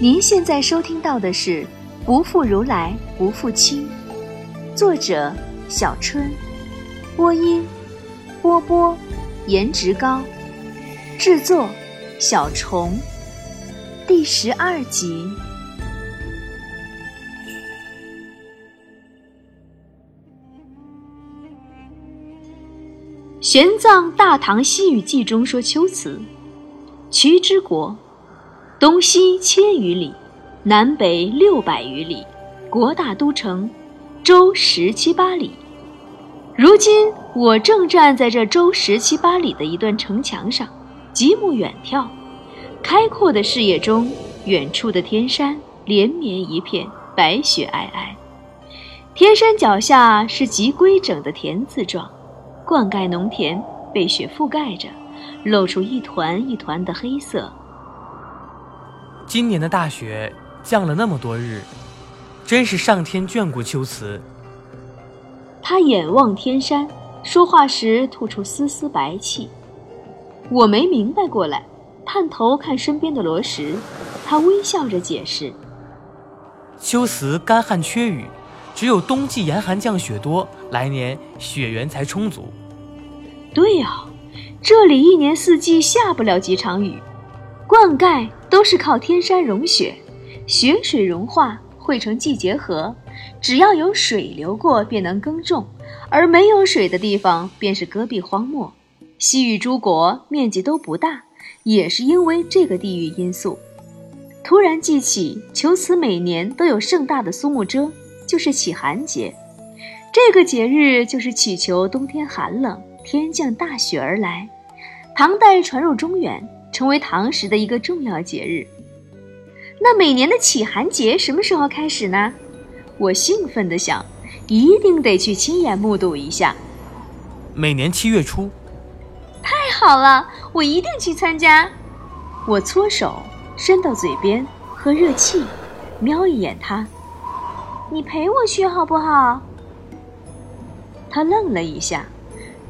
您现在收听到的是《不负如来不负卿》，作者小春，播音波波，颜值高，制作小虫，第十二集。玄奘《大唐西域记》中说：“秋词，渠之国。”东西千余里，南北六百余里，国大都城，周十七八里。如今我正站在这周十七八里的一段城墙上，极目远眺，开阔的视野中，远处的天山连绵一片，白雪皑皑。天山脚下是极规整的田字状，灌溉农田被雪覆盖着，露出一团一团的黑色。今年的大雪降了那么多日，真是上天眷顾秋瓷。他眼望天山，说话时吐出丝丝白气。我没明白过来，探头看身边的罗石，他微笑着解释：“秋瓷干旱缺雨，只有冬季严寒降雪多，来年雪源才充足。”对呀，这里一年四季下不了几场雨，灌溉。都是靠天山融雪，雪水融化汇成季节河，只要有水流过便能耕种，而没有水的地方便是戈壁荒漠。西域诸国面积都不大，也是因为这个地域因素。突然记起，求此每年都有盛大的苏幕遮，就是启寒节。这个节日就是祈求冬天寒冷，天降大雪而来。唐代传入中原。成为唐时的一个重要节日。那每年的启寒节什么时候开始呢？我兴奋地想，一定得去亲眼目睹一下。每年七月初。太好了，我一定去参加。我搓手伸到嘴边喝热气，瞄一眼他，你陪我去好不好？他愣了一下，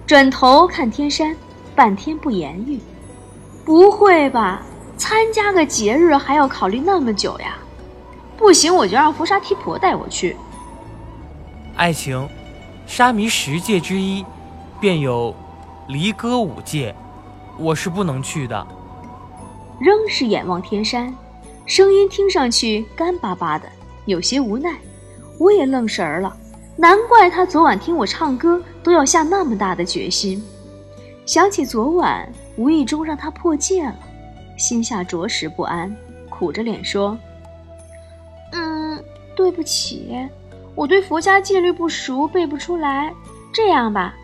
转头看天山，半天不言语。不会吧？参加个节日还要考虑那么久呀？不行，我就让扶沙提婆带我去。爱情，沙弥十戒之一，便有离歌五戒，我是不能去的。仍是眼望天山，声音听上去干巴巴的，有些无奈。我也愣神儿了，难怪他昨晚听我唱歌都要下那么大的决心。想起昨晚。无意中让他破戒了，心下着实不安，苦着脸说：“嗯，对不起，我对佛家戒律不熟，背不出来。这样吧，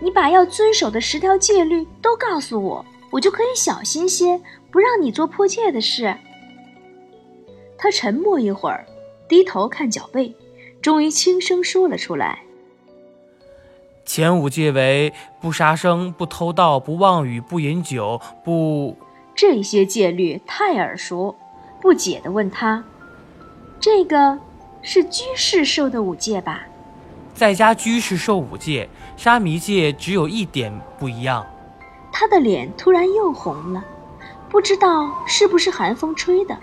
你把要遵守的十条戒律都告诉我，我就可以小心些，不让你做破戒的事。”他沉默一会儿，低头看脚背，终于轻声说了出来。前五戒为不杀生、不偷盗、不妄语、不饮酒、不……这些戒律太耳熟，不解地问他：“这个是居士受的五戒吧？”在家居士受五戒，沙弥戒只有一点不一样。他的脸突然又红了，不知道是不是寒风吹的，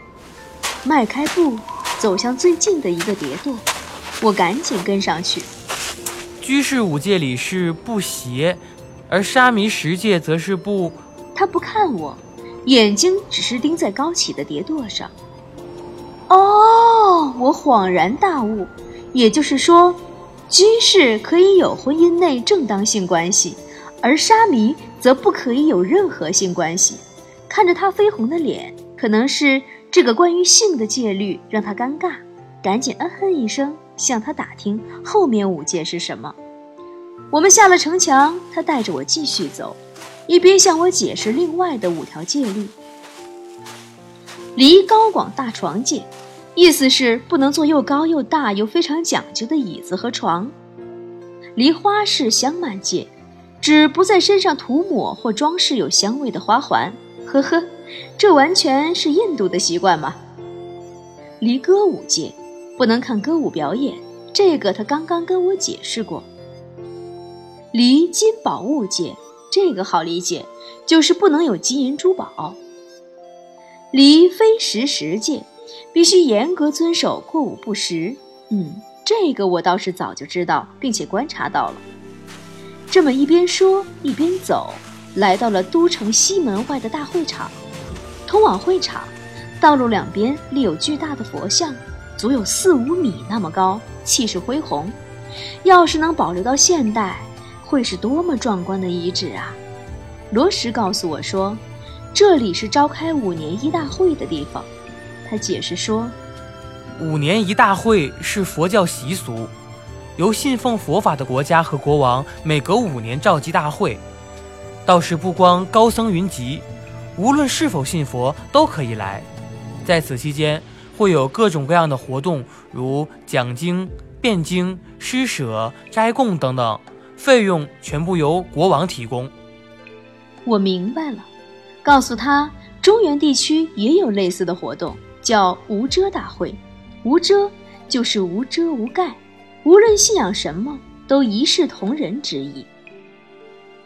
迈开步走向最近的一个叠垛，我赶紧跟上去。居士五戒里是不邪，而沙弥十戒则是不。他不看我，眼睛只是盯在高起的叠垛上。哦，我恍然大悟，也就是说，居士可以有婚姻内正当性关系，而沙弥则不可以有任何性关系。看着他绯红的脸，可能是这个关于性的戒律让他尴尬，赶紧嗯哼一声。向他打听后面五戒是什么。我们下了城墙，他带着我继续走，一边向我解释另外的五条戒律。离高广大床戒，意思是不能坐又高又大又非常讲究的椅子和床。离花式香满戒，指不在身上涂抹或装饰有香味的花环。呵呵，这完全是印度的习惯嘛。离歌舞戒。不能看歌舞表演，这个他刚刚跟我解释过。离金宝物界，这个好理解，就是不能有金银珠宝。离非时时界，必须严格遵守过午不食。嗯，这个我倒是早就知道，并且观察到了。这么一边说一边走，来到了都城西门外的大会场。通往会场，道路两边立有巨大的佛像，足有四五米那么高，气势恢宏。要是能保留到现代，会是多么壮观的遗址啊！罗什告诉我说，这里是召开五年一大会的地方。他解释说，五年一大会是佛教习俗，由信奉佛法的国家和国王每隔五年召集大会。倒是不光高僧云集，无论是否信佛都可以来。在此期间，会有各种各样的活动，如讲经。辩经、施舍、斋供等等，费用全部由国王提供。我明白了，告诉他，中原地区也有类似的活动，叫无遮大会。无遮就是无遮无盖，无论信仰什么，都一视同仁之意。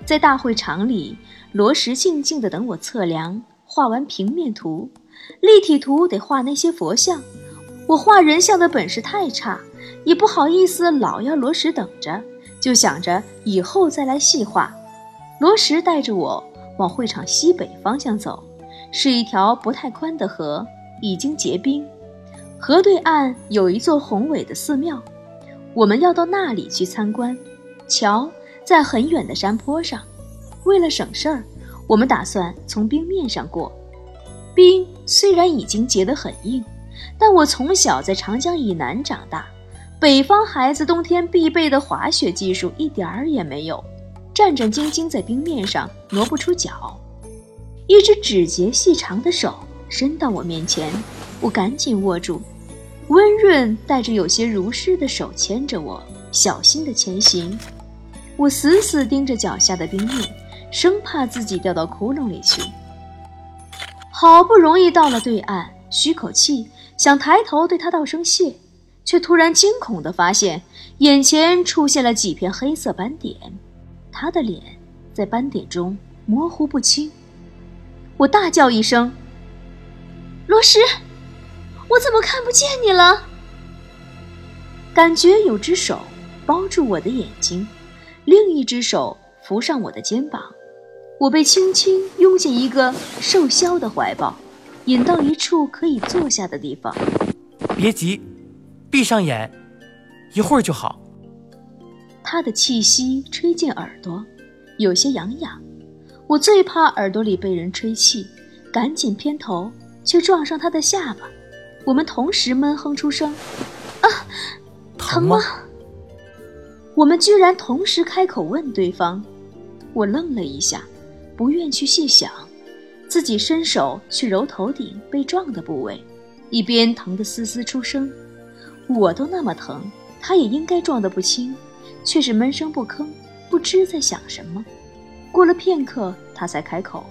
在大会场里，罗什静静地等我测量，画完平面图，立体图得画那些佛像。我画人像的本事太差。也不好意思老要罗什等着，就想着以后再来细画。罗什带着我往会场西北方向走，是一条不太宽的河，已经结冰。河对岸有一座宏伟的寺庙，我们要到那里去参观。桥在很远的山坡上，为了省事儿，我们打算从冰面上过。冰虽然已经结得很硬，但我从小在长江以南长大。北方孩子冬天必备的滑雪技术一点儿也没有，战战兢兢在冰面上挪不出脚。一只指节细长的手伸到我面前，我赶紧握住，温润带着有些如诗的手牵着我，小心的前行。我死死盯着脚下的冰面，生怕自己掉到窟窿里去。好不容易到了对岸，吁口气，想抬头对他道声谢。却突然惊恐地发现，眼前出现了几片黑色斑点，他的脸在斑点中模糊不清。我大叫一声：“罗什，我怎么看不见你了？”感觉有只手包住我的眼睛，另一只手扶上我的肩膀，我被轻轻拥进一个瘦削的怀抱，引到一处可以坐下的地方。别急。闭上眼，一会儿就好。他的气息吹进耳朵，有些痒痒。我最怕耳朵里被人吹气，赶紧偏头，却撞上他的下巴。我们同时闷哼出声：“啊，疼吗？”我们居然同时开口问对方。我愣了一下，不愿去细想，自己伸手去揉头顶被撞的部位，一边疼得嘶嘶出声。我都那么疼，他也应该撞得不轻，却是闷声不吭，不知在想什么。过了片刻，他才开口：“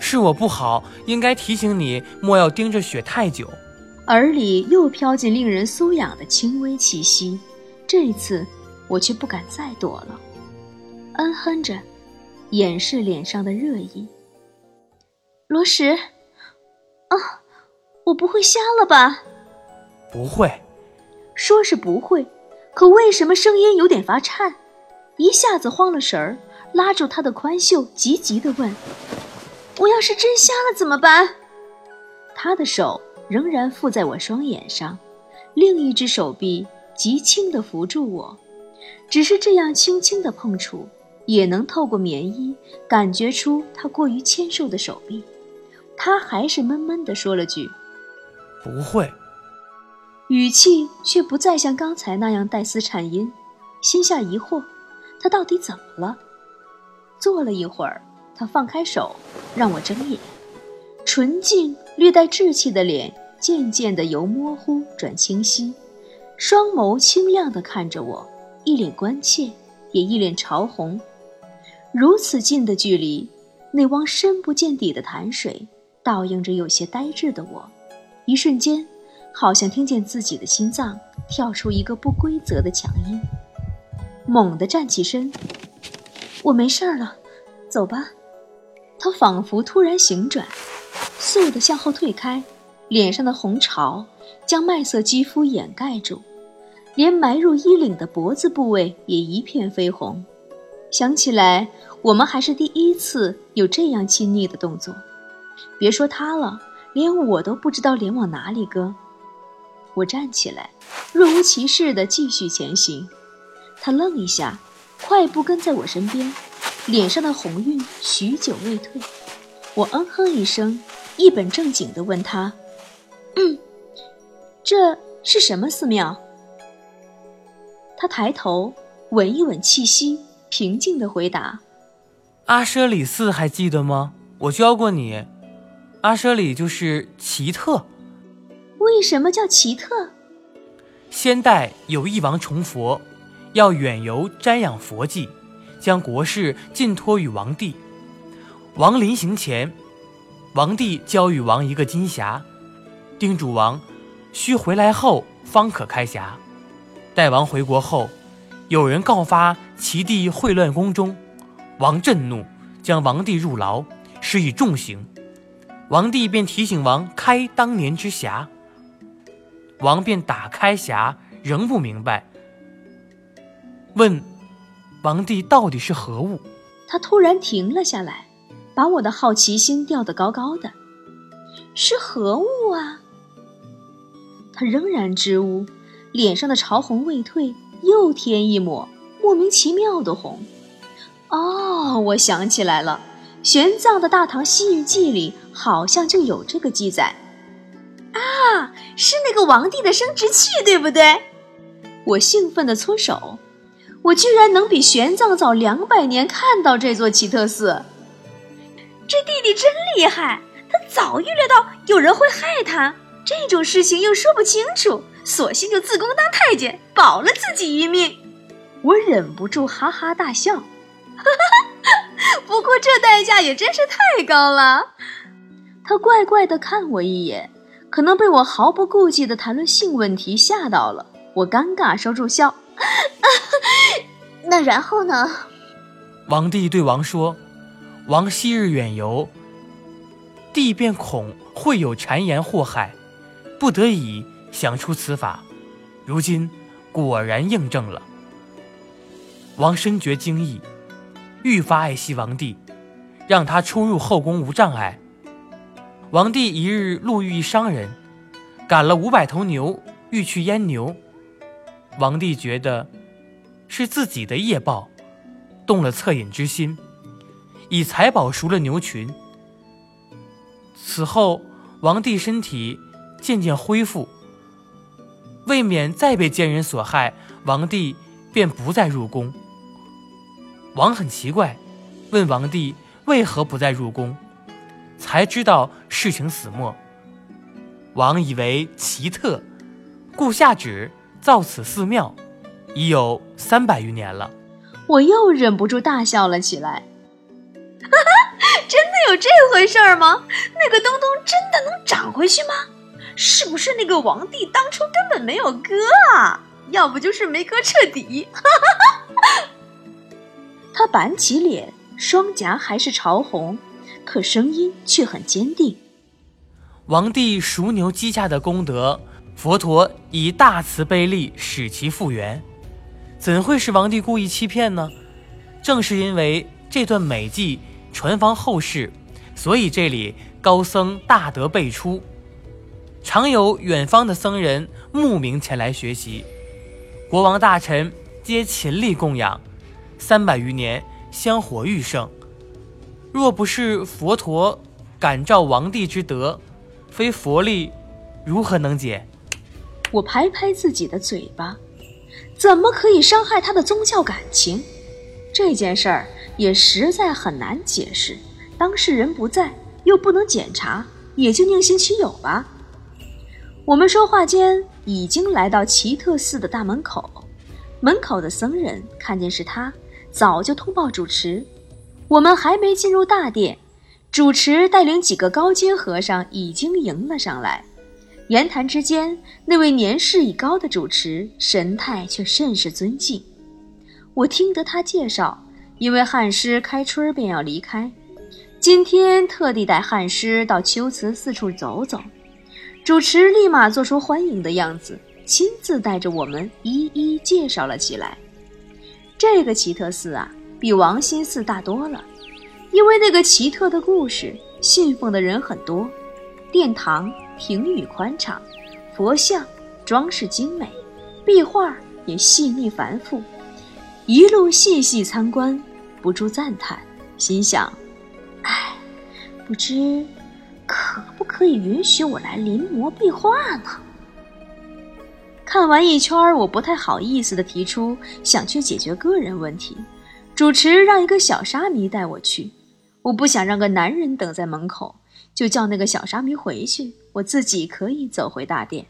是我不好，应该提醒你莫要盯着雪太久。”耳里又飘进令人酥痒的轻微气息，这一次我却不敢再躲了，嗯哼着，掩饰脸上的热意。罗什，啊，我不会瞎了吧？不会。说是不会，可为什么声音有点发颤？一下子慌了神儿，拉住他的宽袖，急急地问：“我要是真瞎了怎么办？”他的手仍然附在我双眼上，另一只手臂极轻地扶住我，只是这样轻轻的碰触，也能透过棉衣感觉出他过于纤瘦的手臂。他还是闷闷地说了句：“不会。”语气却不再像刚才那样带丝颤音，心下疑惑，他到底怎么了？坐了一会儿，他放开手，让我睁眼，纯净略带稚气的脸渐渐的由模糊转清晰，双眸清亮的看着我，一脸关切，也一脸潮红。如此近的距离，那汪深不见底的潭水倒映着有些呆滞的我，一瞬间。好像听见自己的心脏跳出一个不规则的强音，猛地站起身，我没事了，走吧。他仿佛突然醒转，嗖地向后退开，脸上的红潮将麦色肌肤掩盖住，连埋入衣领的脖子部位也一片绯红。想起来，我们还是第一次有这样亲昵的动作。别说他了，连我都不知道脸往哪里搁。我站起来，若无其事地继续前行。他愣一下，快步跟在我身边，脸上的红晕许久未退。我嗯哼一声，一本正经地问他：“嗯，这是什么寺庙？”他抬头闻一闻气息，平静的回答：“阿舍里寺，还记得吗？我教过你。阿舍里就是奇特。”为什么叫奇特？先代有一王崇佛，要远游瞻仰佛迹，将国事尽托于王帝。王临行前，王帝交与王一个金匣，叮嘱王需回来后方可开匣。待王回国后，有人告发其弟秽乱宫中，王震怒，将王帝入牢，施以重刑。王帝便提醒王开当年之匣。王便打开匣，仍不明白，问：“王帝到底是何物？”他突然停了下来，把我的好奇心吊得高高的。是何物啊？他仍然支吾，脸上的潮红未退，又添一抹莫名其妙的红。哦，我想起来了，玄奘的《大唐西域记》里好像就有这个记载。啊，是那个王帝的生殖器，对不对？我兴奋地搓手，我居然能比玄奘早两百年看到这座奇特寺。这弟弟真厉害，他早预料到有人会害他，这种事情又说不清楚，索性就自宫当太监，保了自己一命。我忍不住哈哈大笑，哈哈，不过这代价也真是太高了。他怪怪的看我一眼。可能被我毫不顾忌的谈论性问题吓到了，我尴尬收住笑。那然后呢？王帝对王说：“王昔日远游，帝便恐会有谗言祸害，不得已想出此法。如今果然印证了。”王深觉惊异，愈发爱惜王帝，让他出入后宫无障碍。王帝一日路遇一商人，赶了五百头牛，欲去阉牛。王帝觉得是自己的业报，动了恻隐之心，以财宝赎了牛群。此后，王帝身体渐渐恢复，为免再被奸人所害，王帝便不再入宫。王很奇怪，问王帝为何不再入宫。才知道事情始末。王以为奇特，故下旨造此寺庙，已有三百余年了。我又忍不住大笑了起来。哈哈，真的有这回事儿吗？那个东东真的能长回去吗？是不是那个王帝当初根本没有割啊？要不就是没割彻底。哈哈哈。他板起脸，双颊还是潮红。可声音却很坚定。王帝赎牛积下的功德，佛陀以大慈悲力使其复原，怎会是王帝故意欺骗呢？正是因为这段美迹传芳后世，所以这里高僧大德辈出，常有远方的僧人慕名前来学习，国王大臣皆勤力供养，三百余年香火愈盛。若不是佛陀感召王帝之德，非佛力如何能解？我拍拍自己的嘴巴，怎么可以伤害他的宗教感情？这件事儿也实在很难解释。当事人不在，又不能检查，也就宁行其有吧。我们说话间，已经来到奇特寺的大门口。门口的僧人看见是他，早就通报主持。我们还没进入大殿，主持带领几个高阶和尚已经迎了上来。言谈之间，那位年事已高的主持神态却甚是尊敬。我听得他介绍，因为汉师开春便要离开，今天特地带汉师到秋瓷四处走走。主持立马做出欢迎的样子，亲自带着我们一一介绍了起来。这个奇特寺啊，比王心寺大多了，因为那个奇特的故事，信奉的人很多。殿堂亭宇宽敞，佛像装饰精美，壁画也细腻繁复。一路细细参观，不住赞叹，心想：哎，不知可以允许我来临摹壁画呢？看完一圈，我不太好意思的提出想去解决个人问题。主持让一个小沙弥带我去，我不想让个男人等在门口，就叫那个小沙弥回去，我自己可以走回大殿。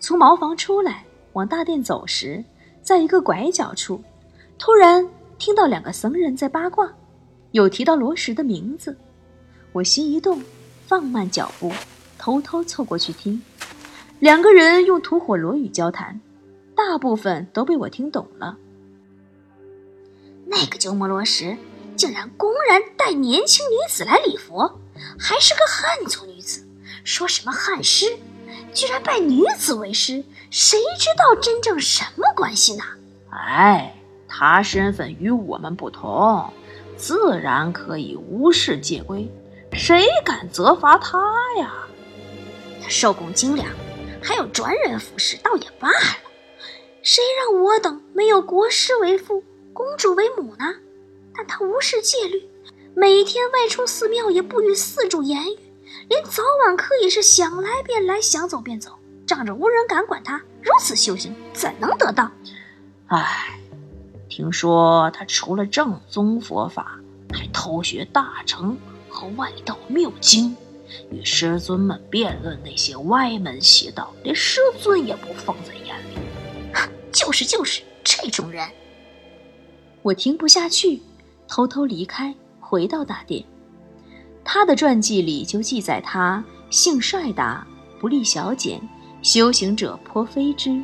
从茅房出来，往大殿走时，在一个拐角处，突然听到两个僧人在八卦，有提到罗什的名字。我心一动，放慢脚步，偷偷凑过去听。两个人用吐火罗语交谈，大部分都被我听懂了。那个鸠摩罗什竟然公然带年轻女子来礼佛，还是个汉族女子，说什么汉师，居然拜女子为师，谁知道真正什么关系呢？哎，他身份与我们不同，自然可以无视戒规，谁敢责罚他呀？他受供精良。还有专人服侍，倒也罢了。谁让我等没有国师为父，公主为母呢？但他无视戒律，每天外出寺庙也不与寺主言语，连早晚课也是想来便来，想走便走，仗着无人敢管他。如此修行，怎能得道？唉，听说他除了正宗佛法，还偷学大乘和外道妙经。与师尊们辩论那些歪门邪道，连师尊也不放在眼里。就是就是，这种人，我听不下去，偷偷离开，回到大殿。他的传记里就记载他性率达，不立小简，修行者颇非之。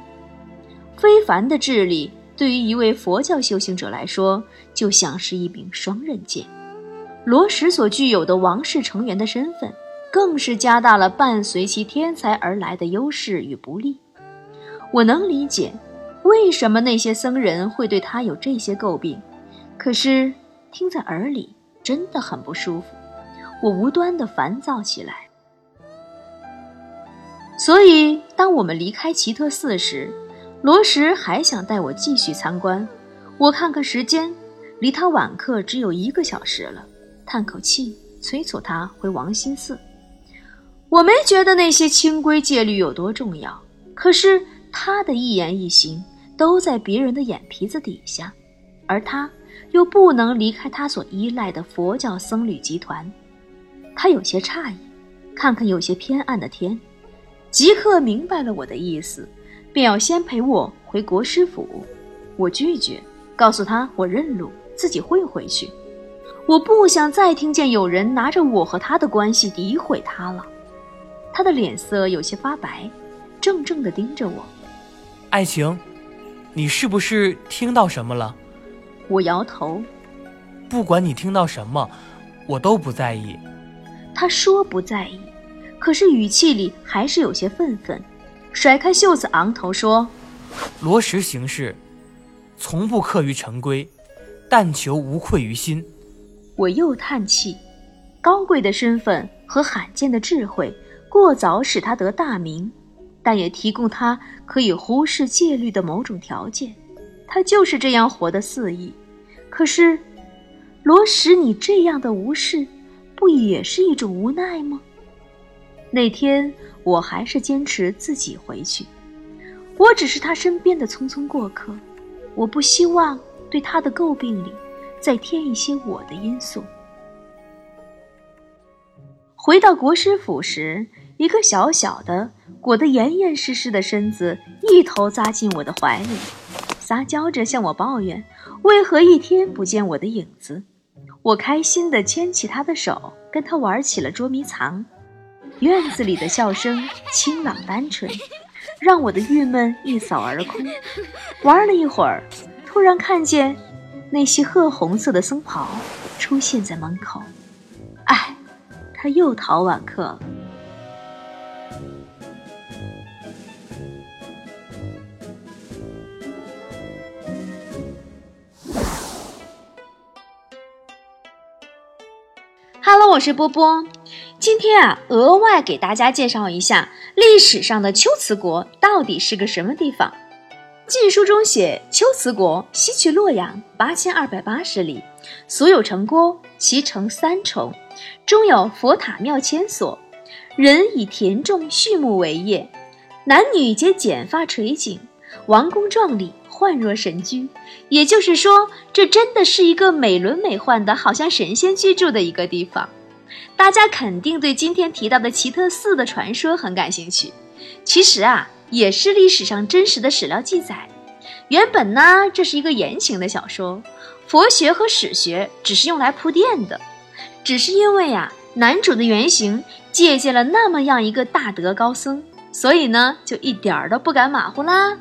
非凡的智力，对于一位佛教修行者来说，就像是一柄双刃剑。罗什所具有的王室成员的身份。更是加大了伴随其天才而来的优势与不利。我能理解，为什么那些僧人会对他有这些诟病，可是听在耳里真的很不舒服，我无端的烦躁起来。所以，当我们离开奇特寺时，罗什还想带我继续参观。我看看时间，离他晚课只有一个小时了，叹口气，催促他回王心寺。我没觉得那些清规戒律有多重要，可是他的一言一行都在别人的眼皮子底下，而他又不能离开他所依赖的佛教僧侣集团。他有些诧异，看看有些偏暗的天，即刻明白了我的意思，便要先陪我回国师府。我拒绝，告诉他我认路，自己会回去。我不想再听见有人拿着我和他的关系诋毁他了。他的脸色有些发白，怔怔地盯着我。爱情，你是不是听到什么了？我摇头。不管你听到什么，我都不在意。他说不在意，可是语气里还是有些愤愤，甩开袖子，昂头说：“罗什行事，从不刻于陈规，但求无愧于心。”我又叹气，高贵的身份和罕见的智慧。过早使他得大名，但也提供他可以忽视戒律的某种条件。他就是这样活得肆意。可是，罗什，你这样的无视，不也是一种无奈吗？那天我还是坚持自己回去。我只是他身边的匆匆过客，我不希望对他的诟病里再添一些我的因素。回到国师府时。一个小小的、裹得严严实实的身子，一头扎进我的怀里，撒娇着向我抱怨：“为何一天不见我的影子？”我开心地牵起他的手，跟他玩起了捉迷藏。院子里的笑声清朗单纯，让我的郁闷一扫而空。玩了一会儿，突然看见那袭褐红色的僧袍出现在门口。哎，他又逃晚课了。Hello，我是波波。今天啊，额外给大家介绍一下历史上的秋瓷国到底是个什么地方。晋书》中写，龟兹国西去洛阳八千二百八十里，所有城郭，其城三重，中有佛塔庙千所，人以田种畜牧为业，男女皆剪发垂颈，王公壮丽，焕若神居。也就是说，这真的是一个美轮美奂的，好像神仙居住的一个地方。大家肯定对今天提到的奇特寺的传说很感兴趣。其实啊，也是历史上真实的史料记载。原本呢，这是一个言情的小说，佛学和史学只是用来铺垫的。只是因为呀，男主的原型借鉴了那么样一个大德高僧，所以呢，就一点儿都不敢马虎啦。